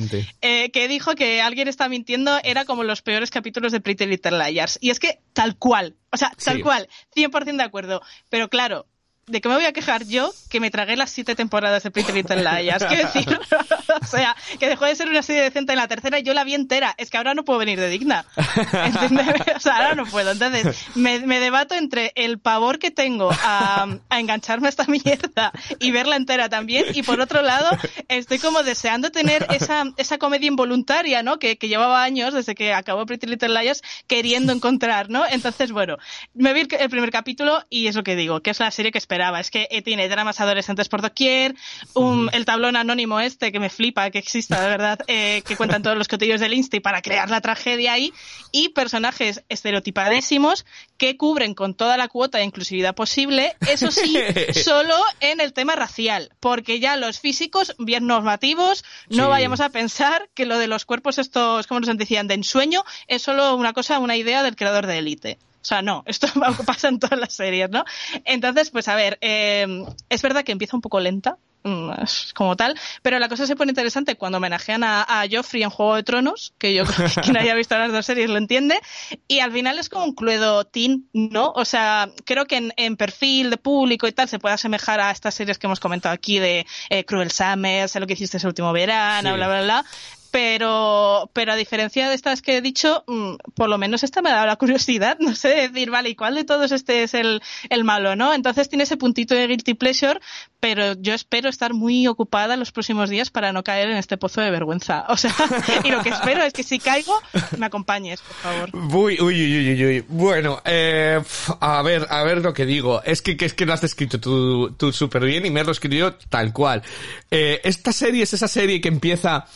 eh, que dijo que alguien está mintiendo era como los peores capítulos de Pretty Little Liars. Y es que tal cual, o sea, tal Sí. cual, 100% de acuerdo. Pero claro, ¿de qué me voy a quejar yo que me tragué las siete temporadas de Pretty Little Liars? Quiero decir, o sea, que dejó de ser una serie decente en la tercera y yo la vi entera. Es que ahora no puedo venir de digna. ¿Entiendes? O sea, ahora no puedo. Entonces, me, me debato entre el pavor que tengo a, a engancharme a esta mierda y verla entera también. Y por otro lado, estoy como deseando tener esa, esa comedia involuntaria, ¿no? Que, que llevaba años desde que acabó Pretty Little Liars queriendo encontrar, ¿no? Entonces, bueno, me vi el, primer capítulo y es lo que digo, que es la serie que esperaba esperaba. Es que tiene dramas adolescentes por doquier, un, el tablón anónimo este que me flipa que exista, de verdad, eh, que cuentan todos los cotillos del Insti para crear la tragedia ahí, y personajes estereotipadísimos que cubren con toda la cuota de inclusividad posible, eso sí, solo en el tema racial, porque ya los físicos, bien normativos, no Sí. vayamos a pensar que lo de los cuerpos estos, como nos decían, de ensueño, es solo una cosa, una idea del creador de Elite. O sea, no, esto pasa en todas las series, ¿no? Entonces, pues a ver, eh, es verdad que empieza un poco lenta, mm, como tal, pero la cosa se pone interesante cuando homenajean a, a Joffrey en Juego de Tronos, que yo creo que quien haya visto las dos series lo entiende, y al final es como un cluedo teen, ¿no? O sea, creo que en, en perfil de público y tal se puede asemejar a estas series que hemos comentado aquí de eh, Cruel Summer, sé lo que hiciste ese último verano, Sí. bla, bla, bla. Pero, pero a diferencia de estas que he dicho, mm, por lo menos esta me ha dado la curiosidad, no sé, decir, vale, ¿y cuál de todos este es el, el malo, no? Entonces tiene ese puntito de guilty pleasure, pero yo espero estar muy ocupada los próximos días para no caer en este pozo de vergüenza. O sea, y lo que espero es que si caigo, me acompañes, por favor. Uy, uy, uy, uy, uy. Bueno, eh, a ver, a ver lo que digo. Es que, que es que lo has descrito tú, tú súper bien y me lo escribió tal cual. Eh, esta serie es esa serie que empieza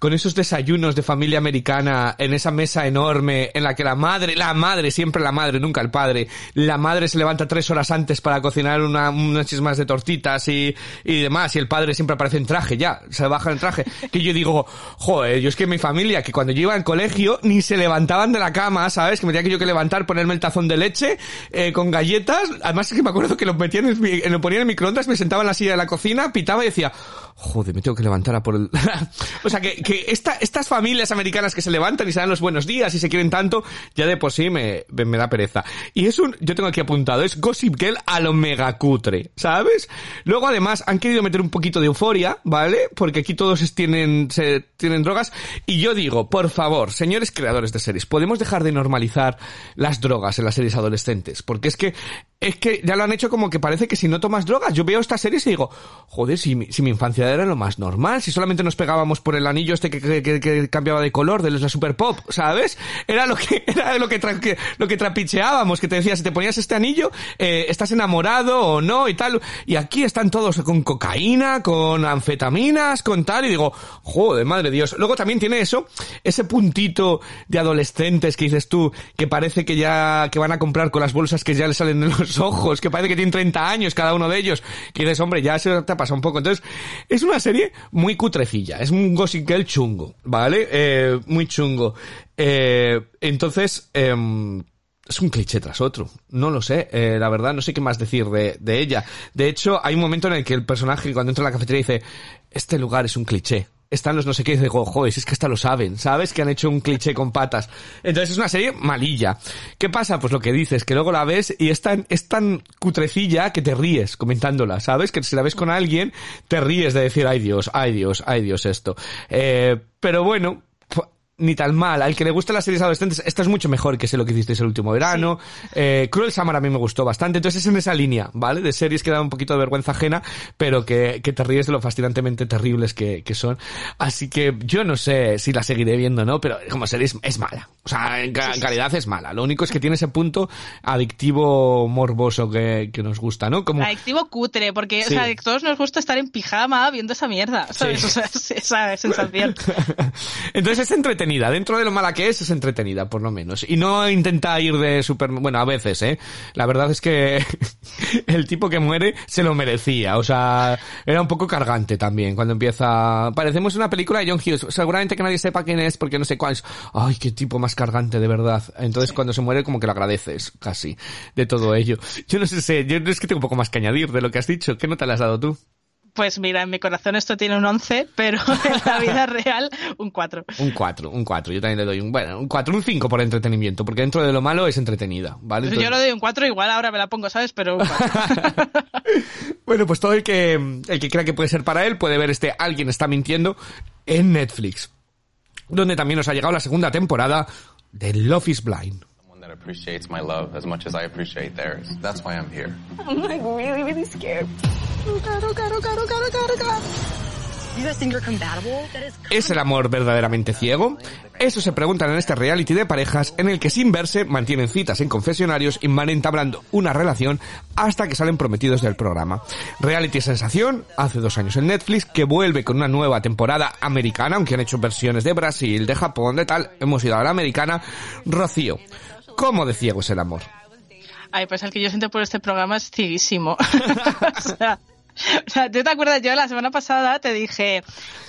con esos desayunos de familia americana en esa mesa enorme en la que la madre, la madre, siempre la madre, nunca el padre, la madre se levanta tres horas antes para cocinar una, unas chismas de tortitas y demás y el padre siempre aparece en traje, ya, se baja en traje. Que yo digo, joder, yo es que mi familia, que cuando yo iba al colegio ni se levantaban de la cama, ¿sabes? Que me tenía que yo que levantar, ponerme el tazón de leche eh, con galletas. Además es que me acuerdo que lo metían en, lo ponía en microondas, me sentaba en la silla de la cocina, pitaba y decía, joder, me tengo que levantar a por el... o sea, que, que esta, estas familias americanas que se levantan y se dan los buenos días y se quieren tanto, ya de por sí me, me, da pereza. Y es un, yo tengo aquí apuntado, es Gossip Girl a lo mega cutre, ¿sabes? Luego además han querido meter un poquito de euforia, ¿vale? Porque aquí todos tienen, se, tienen drogas. Y yo digo, por favor, señores creadores de series, podemos dejar de normalizar las drogas en las series adolescentes. Porque es que, es que ya lo han hecho como que parece que si no tomas drogas, yo veo estas series y digo, joder, si mi, si mi infancia era lo más normal, si solamente nos pegábamos por el anillo este que, que, que- cambiaba de color de la Super Pop, ¿sabes? Era lo que, era lo que, lo que trapicheábamos, que te decía, si te ponías este anillo, eh, estás enamorado o no y tal. Y aquí están todos con cocaína, con anfetaminas, con tal, y digo, joder, madre Dios. Luego también tiene eso, ese puntito de adolescentes que dices tú, que parece que ya, que van a comprar con las bolsas que ya le salen de los ojos, que parece que tienen 30 años cada uno de ellos, que dices, hombre, ya se te ha pasado un poco. Entonces, es una serie muy cutrecilla, es un Gossip Girl chungo, ¿vale? Eh, muy chungo. Eh, entonces, em, es un cliché tras otro. No lo sé, eh, la verdad, no sé qué más decir de, de ella. De hecho, hay un momento en el que el personaje, cuando entra a la cafetería, dice, este lugar es un cliché. Están los no sé qué, y digo, joder, es que hasta lo saben, ¿sabes? Que han hecho un cliché con patas. Entonces es una serie malilla. ¿Qué pasa? Pues lo que dices, que luego la ves y es tan, es tan cutrecilla que te ríes comentándola, ¿sabes? Que si la ves con alguien, te ríes de decir, ay Dios, ay Dios, ay Dios esto. Eh, pero bueno, ni tan mal. Al que le gustan las series adolescentes, esta es mucho mejor que sé lo que hicisteis el último verano. Eh, Cruel Summer a mí me gustó bastante. Entonces es en esa línea, ¿vale? De series que dan un poquito de vergüenza ajena, pero que, que te ríes de lo fascinantemente terribles que, que son. Así que yo no sé si la seguiré viendo, ¿no? Pero como serie es, es mala. O sea, en, ca- en calidad es mala. Lo único es que tiene ese punto adictivo morboso que, que nos gusta, ¿no? Como, Adictivo cutre, porque Sí. o sea, a todos nos gusta estar en pijama viendo esa mierda, ¿sabes? O sea, esa sensación. Entonces es entretenida, dentro de lo mala que es, es entretenida, por lo menos. Y no intenta ir de super... Bueno, a veces, ¿eh? La verdad es que el tipo que muere se lo merecía. O sea, era un poco cargante también cuando empieza... Parecemos una película de John Hughes. Seguramente que nadie sepa quién es porque no sé cuál es. Ay, qué tipo más cargante, de verdad. Entonces cuando se muere como que lo agradeces, casi, de todo ello. Yo no sé, sé, yo es que tengo un poco más que añadir de lo que has dicho. ¿Qué nota le has dado tú? Pues mira, en mi corazón esto tiene un 11, pero en la vida real un 4. Un 4, un 4. Yo también le doy un, bueno, un 4, un 5 por entretenimiento, porque dentro de lo malo es entretenida, ¿vale? Yo Entonces- lo doy un 4, igual ahora me la pongo, ¿sabes? Pero un 4. Bueno, pues todo el que, el que crea que puede ser para él puede ver este Alguien está mintiendo en Netflix, donde también nos ha llegado la segunda temporada de Love is Blind. Appreciates my love as much as I appreciate theirs. That's why I'm here. I'm like really, really scared. Oh god, oh god, oh god, oh god, oh god, oh god. You guys think you're compatible? That is ¿Es el amor verdaderamente ciego? Eso se preguntan en este reality de parejas en el que sin verse mantienen citas en confesionarios y van entablando una relación hasta que salen prometidos del programa. Reality Sensación, hace dos años en Netflix, que vuelve con una nueva temporada americana, aunque han hecho versiones de Brasil, de Japón, de tal, hemos ido a la americana. Rocío, ¿cómo de ciego es el amor? Ay, pues el que yo siento por este programa es cieguísimo. o sea, o sea, ¿tú te acuerdas? Yo la semana pasada te dije,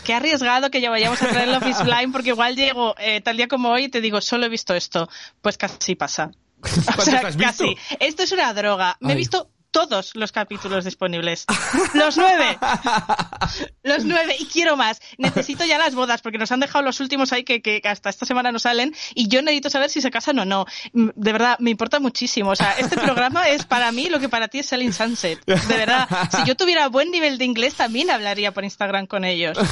qué arriesgado que ya vayamos a traer el Office Line porque igual llego eh, tal día como hoy y te digo, solo he visto esto. Pues casi pasa. O ¿Cuántos sea, has visto? casi. Esto es una droga. Me he visto todos los capítulos disponibles. Los nueve. Los nueve. Y quiero más. Necesito ya las bodas porque nos han dejado los últimos ahí que, que hasta esta semana no salen y yo necesito saber si se casan o no. Mm, De verdad, me importa muchísimo. O sea, este programa es para mí lo que para ti es Selling Sunset. De verdad. Si yo tuviera buen nivel de inglés también hablaría por Instagram con ellos.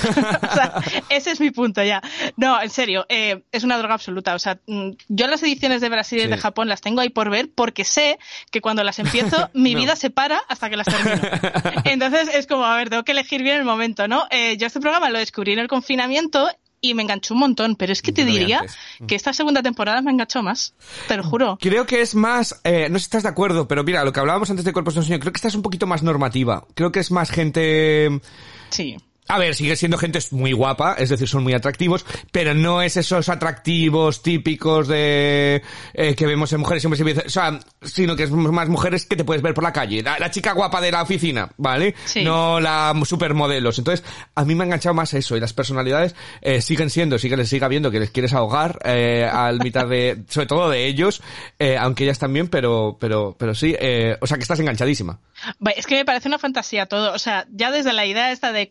O sea, ese es mi punto ya. No, en serio, eh, es una droga absoluta. O sea, mm, yo las ediciones de Brasil y Sí. de Japón las tengo ahí por ver porque sé que cuando las empiezo mi vida se para hasta que las termino. Entonces es como, a ver, tengo que elegir bien el momento, ¿no? Eh, yo este programa lo descubrí en el confinamiento y me enganchó un montón, pero es que te diría que esta segunda temporada me enganchó más, te lo juro. Creo que es más, eh, no sé si estás de acuerdo, pero mira, lo que hablábamos antes de Cuerpos de un Sueño, creo que esta es un poquito más normativa. Creo que es más gente... Sí. A ver, sigue siendo gente muy guapa, es decir, son muy atractivos, pero no es esos atractivos típicos de eh, que vemos en mujeres siempre se o sea, sino que es más mujeres que te puedes ver por la calle, la, la chica guapa de la oficina, ¿vale? Sí. No la supermodelos. Entonces, a mí me ha enganchado más eso y las personalidades eh, siguen siendo, sí que les siga viendo que les quieres ahogar eh, al mitad de, sobre todo de ellos, eh, aunque ellas también, pero, pero, pero sí, eh, o sea que estás enganchadísima. Es que me parece una fantasía todo. O sea, ya desde la idea esta de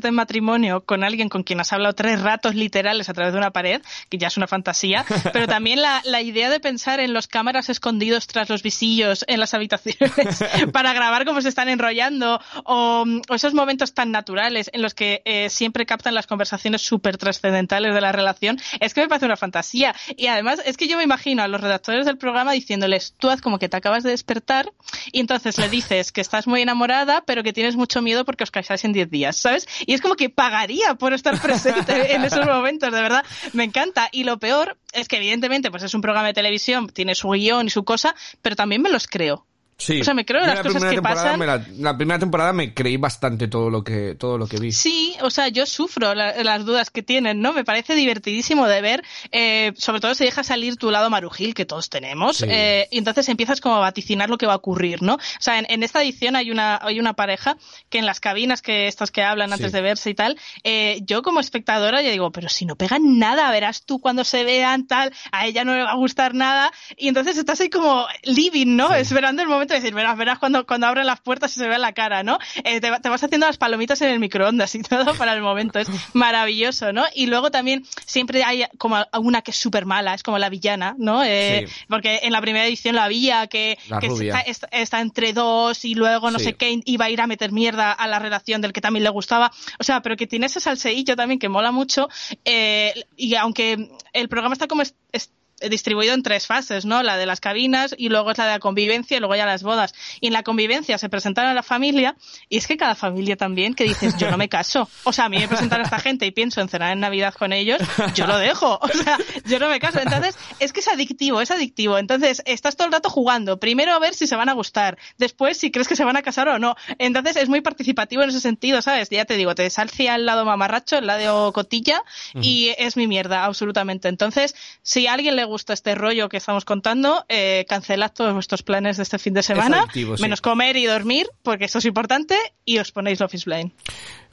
comprometerte en matrimonio con alguien con quien has hablado tres ratos literales a través de una pared, que ya es una fantasía, pero también la, la idea de pensar en los cámaras escondidos tras los visillos en las habitaciones para grabar cómo se están enrollando o, o esos momentos tan naturales en los que eh, siempre captan las conversaciones súper trascendentales de la relación, es que me parece una fantasía. Y además es que yo me imagino a los redactores del programa diciéndoles, tú haz como que te acabas de despertar y entonces le dices que estás muy enamorada, pero que tienes mucho miedo porque os casáis en 10 días, ¿sabes? Y es como que pagaría por estar presente en esos momentos, de verdad, me encanta. Y lo peor es que evidentemente pues es un programa de televisión, tiene su guion y su cosa, pero también me los creo. Sí. O sea, me creo las la cosas que pasan. la, la primera temporada me creí bastante todo lo que, todo lo que vi. Sí, o sea, yo sufro la- las dudas que tienen, ¿no? Me parece divertidísimo de ver, eh, sobre todo si deja salir tu lado marujil, que todos tenemos, Sí. eh, y entonces empiezas como a vaticinar lo que va a ocurrir, ¿no? O sea, en, en esta edición hay una, hay una pareja que en las cabinas que estas que hablan antes Sí. de verse y tal, eh, yo como espectadora yo digo, pero si no pegan nada, verás tú cuando se vean tal, a ella no le va a gustar nada, y entonces estás ahí como living, ¿no? Esperando el momento de decir, verás, verás cuando, cuando abren las puertas y se ve la cara, ¿no? Eh, te, te vas haciendo las palomitas en el microondas y todo para el momento. Es maravilloso, ¿no? Y luego también siempre hay como una que es súper mala, es como la villana, ¿no? Eh, Sí. Porque en la primera edición la había que, La que rubia. está, está- está entre dos y luego no Sí. sé qué iba a ir a meter mierda a la relación del que también le gustaba. O sea, pero que tiene ese salseillo también que mola mucho. eh, y aunque el programa está como es- es- distribuido en tres fases, ¿no? La de las cabinas y luego es la de la convivencia y luego ya las bodas. Y en la convivencia se presentan a la familia y es que cada familia también que dices, yo no me caso. O sea, a mí me presentan a esta gente y pienso en cenar en Navidad con ellos, yo lo dejo. O sea, yo no me caso. Entonces, es que es adictivo, es adictivo. Entonces, estás todo el rato jugando. Primero a ver si se van a gustar. Después, si crees que se van a casar o no. Entonces, es muy participativo en ese sentido, ¿sabes? Ya te digo, te salcia el lado mamarracho, el lado cotilla y es mi mierda, absolutamente. Entonces, si a alguien le gusta este rollo que estamos contando, eh, cancelad todos vuestros planes de este fin de semana, adictivo, sí. menos comer y dormir, porque esto es importante, y os ponéis Love is Blind.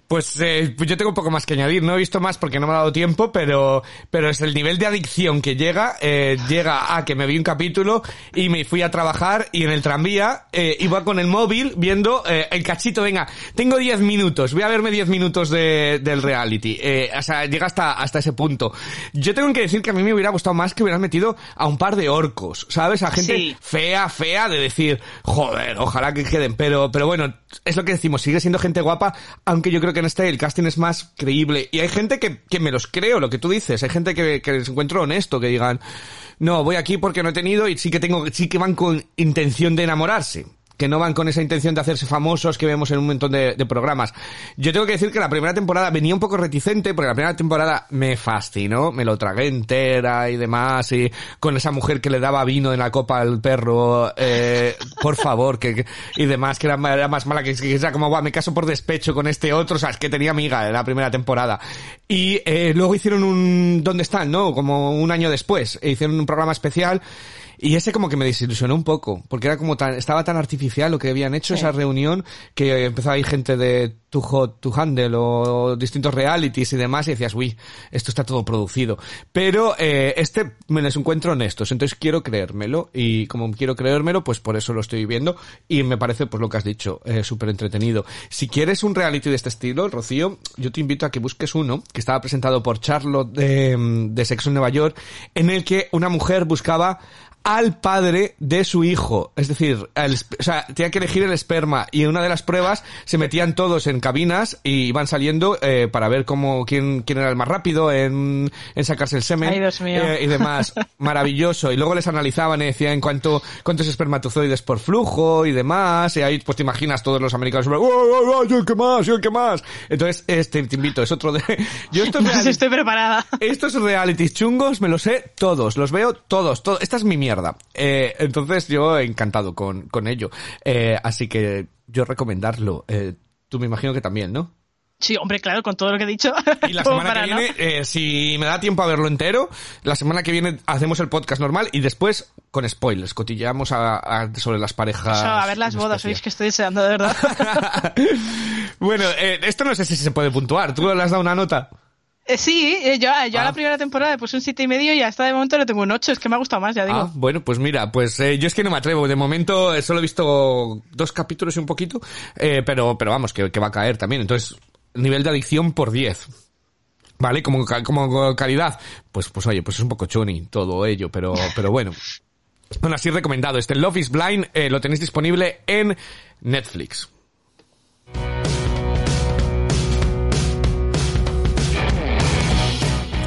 Pues, eh, pues yo tengo un poco más que añadir. No he visto más porque no me ha dado tiempo, pero, pero es el nivel de adicción que llega, eh, llega a que me vi un capítulo y me fui a trabajar y en el tranvía eh, iba con el móvil viendo eh, el cachito, venga, tengo 10 minutos, voy a verme 10 minutos de, del reality. Eh, o sea, llega hasta, hasta ese punto. Yo tengo que decir que a mí me hubiera gustado más que hubieran metido a un par de orcos, ¿sabes? A gente Sí. fea, fea, de decir, joder, ojalá que queden, pero, pero bueno, es lo que decimos, sigue siendo gente guapa, aunque yo creo que en este el casting es más creíble. Y hay gente que, que me los creo, lo que tú dices, hay gente que, que les encuentro honesto, que digan, no, voy aquí porque no he tenido y sí que tengo, sí que van con intención de enamorarse. Que no van con esa intención de hacerse famosos que vemos en un montón de, de programas. Yo tengo que decir que la primera temporada venía un poco reticente, porque la primera temporada me fascinó, me lo tragué entera y demás, y con esa mujer que le daba vino en la copa al perro, eh, por favor, que, que- y demás, que era, era más mala que, que era como, "Buah, me caso por despecho con este otro, o sea, es que tenía amiga en la primera temporada. Y eh, luego hicieron un, ¿dónde están? no? Como un año después, e hicieron un programa especial, y ese como que me desilusionó un poco, porque era como tan, estaba tan artificial lo que habían hecho esa reunión que empezaba a ir gente de Too Hot to Handle o distintos realities y demás y decías, uy, esto está todo producido. Pero eh, este me los encuentro honestos, entonces quiero creérmelo y como quiero creérmelo, pues por eso lo estoy viendo y me parece pues lo que has dicho, eh, súper entretenido. Si quieres un reality de este estilo, Rocío, yo te invito a que busques uno que estaba presentado por Charlotte de, mm, de Sexo en Nueva York, en el que una mujer buscaba al padre de su hijo. Es decir, el o sea, tenía que elegir el esperma y en una de las pruebas se metían todos en cabinas y iban saliendo eh, para ver cómo quién, quién era el más rápido en, en sacarse el semen Ay, Dios mío. eh, y demás. Maravilloso. Y luego les analizaban y decían cuánto, cuántos espermatozoides por flujo y demás. Y ahí pues te imaginas todos los americanos. ¡Oh, oh, oh, yo que más, yo que más! Entonces, este te invito, es otro de... Yo estos No sé si reality- estoy preparada. estos realities chungos me los sé todos, los veo todos, todo, esta es mi mierda. Eh, entonces yo encantado con, con ello. Eh, así que yo recomendarlo. Eh, tú me imagino que también, ¿no? Sí, hombre, claro, con todo lo que he dicho. Y la semana que no. viene, eh, si me da tiempo a verlo entero, la semana que viene hacemos el podcast normal y después con spoilers, cotilleamos a, a- sobre las parejas. Eso, a ver las bodas, oís que estoy deseando, de verdad. bueno, eh, esto no sé si se puede puntuar. ¿Tú le has dado una nota? Eh, sí, eh, yo, yo a Ah. la primera temporada le puse un siete y medio y hasta de momento le tengo un 8, es que me ha gustado más, ya digo. Ah, bueno, pues mira, pues eh, yo es que no me atrevo. De momento eh, solo he visto dos capítulos y un poquito, eh, pero, pero vamos, que, que va a caer también. Entonces, nivel de adicción por 10. ¿Vale? Como, como calidad. Pues, pues oye, pues es un poco choni todo ello, pero, pero bueno. Bueno, así recomendado. Este Love is Blind eh, lo tenéis disponible en Netflix.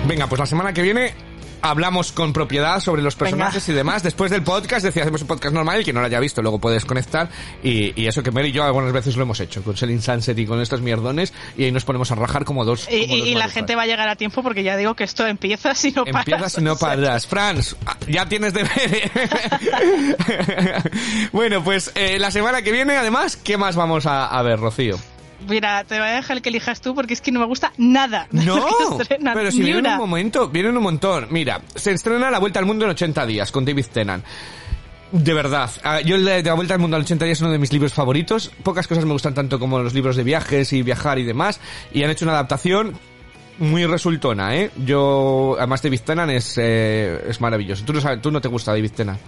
Venga, pues la semana que viene hablamos con propiedad sobre los personajes y demás. Después del podcast, decía, hacemos un podcast normal y que no lo haya visto, luego puedes conectar. Y, y eso que Mary y yo algunas veces lo hemos hecho, con Selling Sunset y con estos mierdones, y ahí nos ponemos a rajar como dos. Y, como y- dos y la gente va a llegar a tiempo porque ya digo que esto empieza si no paras. Empiezas y no paras. Franz, ah, ya tienes deber. bueno, pues eh, la semana que viene, además, ¿qué más vamos a, a ver, Rocío? Mira, te voy a dejar el que elijas tú porque es que no me gusta nada. No, pero si vienen un momento, vienen un montón. Mira, se estrena La Vuelta al Mundo en 80 días con David Tennant. De verdad, ah, yo el de La Vuelta al Mundo en 80 días es uno de mis libros favoritos. Pocas cosas me gustan tanto como los libros de viajes y viajar y demás. Y han hecho una adaptación muy resultona, ¿eh? Yo, además David Tennant es, eh, es maravilloso. Tú no, sabes, tú no te gusta David Tennant.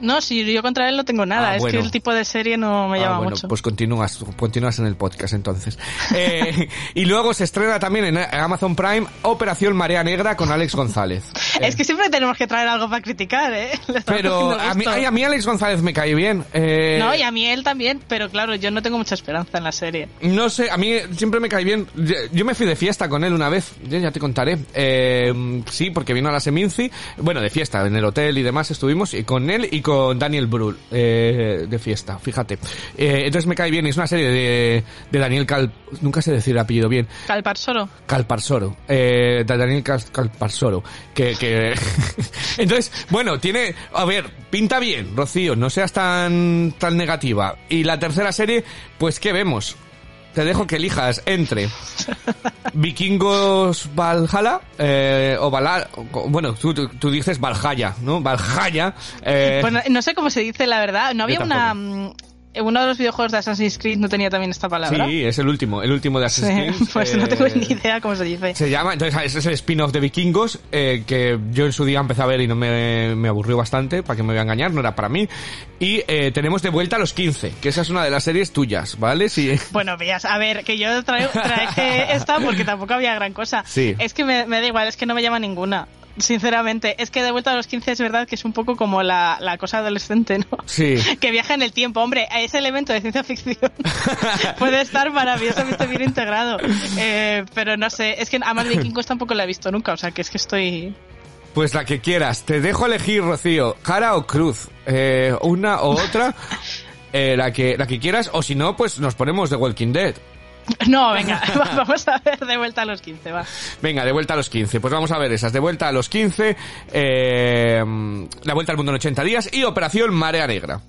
No, si yo contra él no tengo nada. Ah, es bueno. que el tipo de serie no me Ah, llama bueno, mucho. pues continúas, continúas en el podcast entonces. Eh, y luego se estrena también en Amazon Prime Operación Marea Negra con Alex González. Es que siempre tenemos que traer algo para criticar, ¿eh? Pero a mí, ay, a mí Alex González me cae bien. Eh, No, y a mí él también, pero claro, yo no tengo mucha esperanza en la serie. No sé, a mí siempre me cae bien. Yo- Yo me fui de fiesta con él una vez, ya, ya te contaré. Eh, sí, porque vino a la Seminci, bueno, de fiesta, en el hotel y demás estuvimos, y con él y con Daniel Brühl, eh, de fiesta, fíjate. Eh, entonces me cae bien, es una serie de, de Daniel Cal... Nunca sé decir el apellido bien. Calpar solo. Calparsoro, eh, de Daniel Cal- Calparsoro, que, que... entonces, bueno, tiene, a ver, pinta bien, Rocío, no seas tan, tan negativa. Y la tercera serie, pues, ¿qué vemos? Te dejo que elijas entre Vikingos Valhalla eh, o Valhalla, bueno, tú, tú, tú dices Valhalla, ¿no? Valhalla. Eh, Pues no, no sé cómo se dice, la verdad. ¿No había una... mm, Uno de los videojuegos de Assassin's Creed no tenía también esta palabra? sí, es el último, el último de Assassin's Creed. pues no tengo eh, ni idea cómo se dice. Se llama, entonces ese es el spin-off de Vikingos, eh, que yo en su día empecé a ver y no me, me aburrió bastante, para que me voy a engañar, no era para mí. Y eh, tenemos de vuelta a los 15, que esa es una de las series tuyas, ¿vale? Sí. Bueno, veas, a ver, que yo traigo, traje esta porque tampoco había gran cosa. Sí. Es que me, me da igual, es que no me llama ninguna. Sinceramente, es que de vuelta a los 15 es verdad que es un poco como la, la cosa adolescente, ¿no? Sí. Que viaja en el tiempo, hombre, a ese elemento de ciencia ficción puede estar maravillosamente bien integrado. Eh, pero no sé, es que además Vikingos tampoco la he visto nunca, o sea que es que estoy... Pues la que quieras. Te dejo elegir, Rocío, cara o cruz. Eh, una o otra. eh, la que la que quieras, o si no, pues nos ponemos The Walking Dead. No, venga, vamos a ver de vuelta a los 15, va. Venga, de vuelta a los 15. Pues vamos a ver esas. De vuelta a los 15, eh, La vuelta al mundo en 80 días y Operación Marea Negra.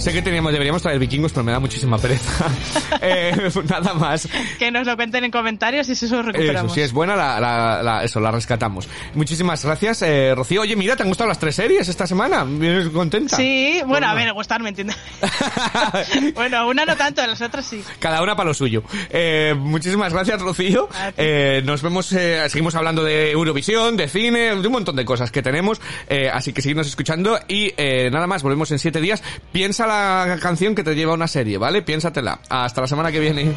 Sé que teníamos, deberíamos traer vikingos, pero me da muchísima pereza. Eh, nada más. Que nos lo cuenten en comentarios y si eso lo recuperamos. Eso, si es buena, la, la- la- eso, la rescatamos. Muchísimas gracias, eh, Rocío. Oye, mira, ¿te han gustado las tres series esta semana? ¿Vienes contenta? Sí, bueno, a ver, gustar, ¿me entiendes? bueno, una no tanto, las otras sí. Cada una para lo suyo. Eh, muchísimas gracias, Rocío. Eh, nos vemos, eh, seguimos hablando de Eurovisión, de cine, de un montón de cosas que tenemos. Eh, así que seguidnos escuchando y eh, nada más, volvemos en siete días. Piensa la canción que te lleva a una serie, ¿vale? Piénsatela. Hasta la semana que viene.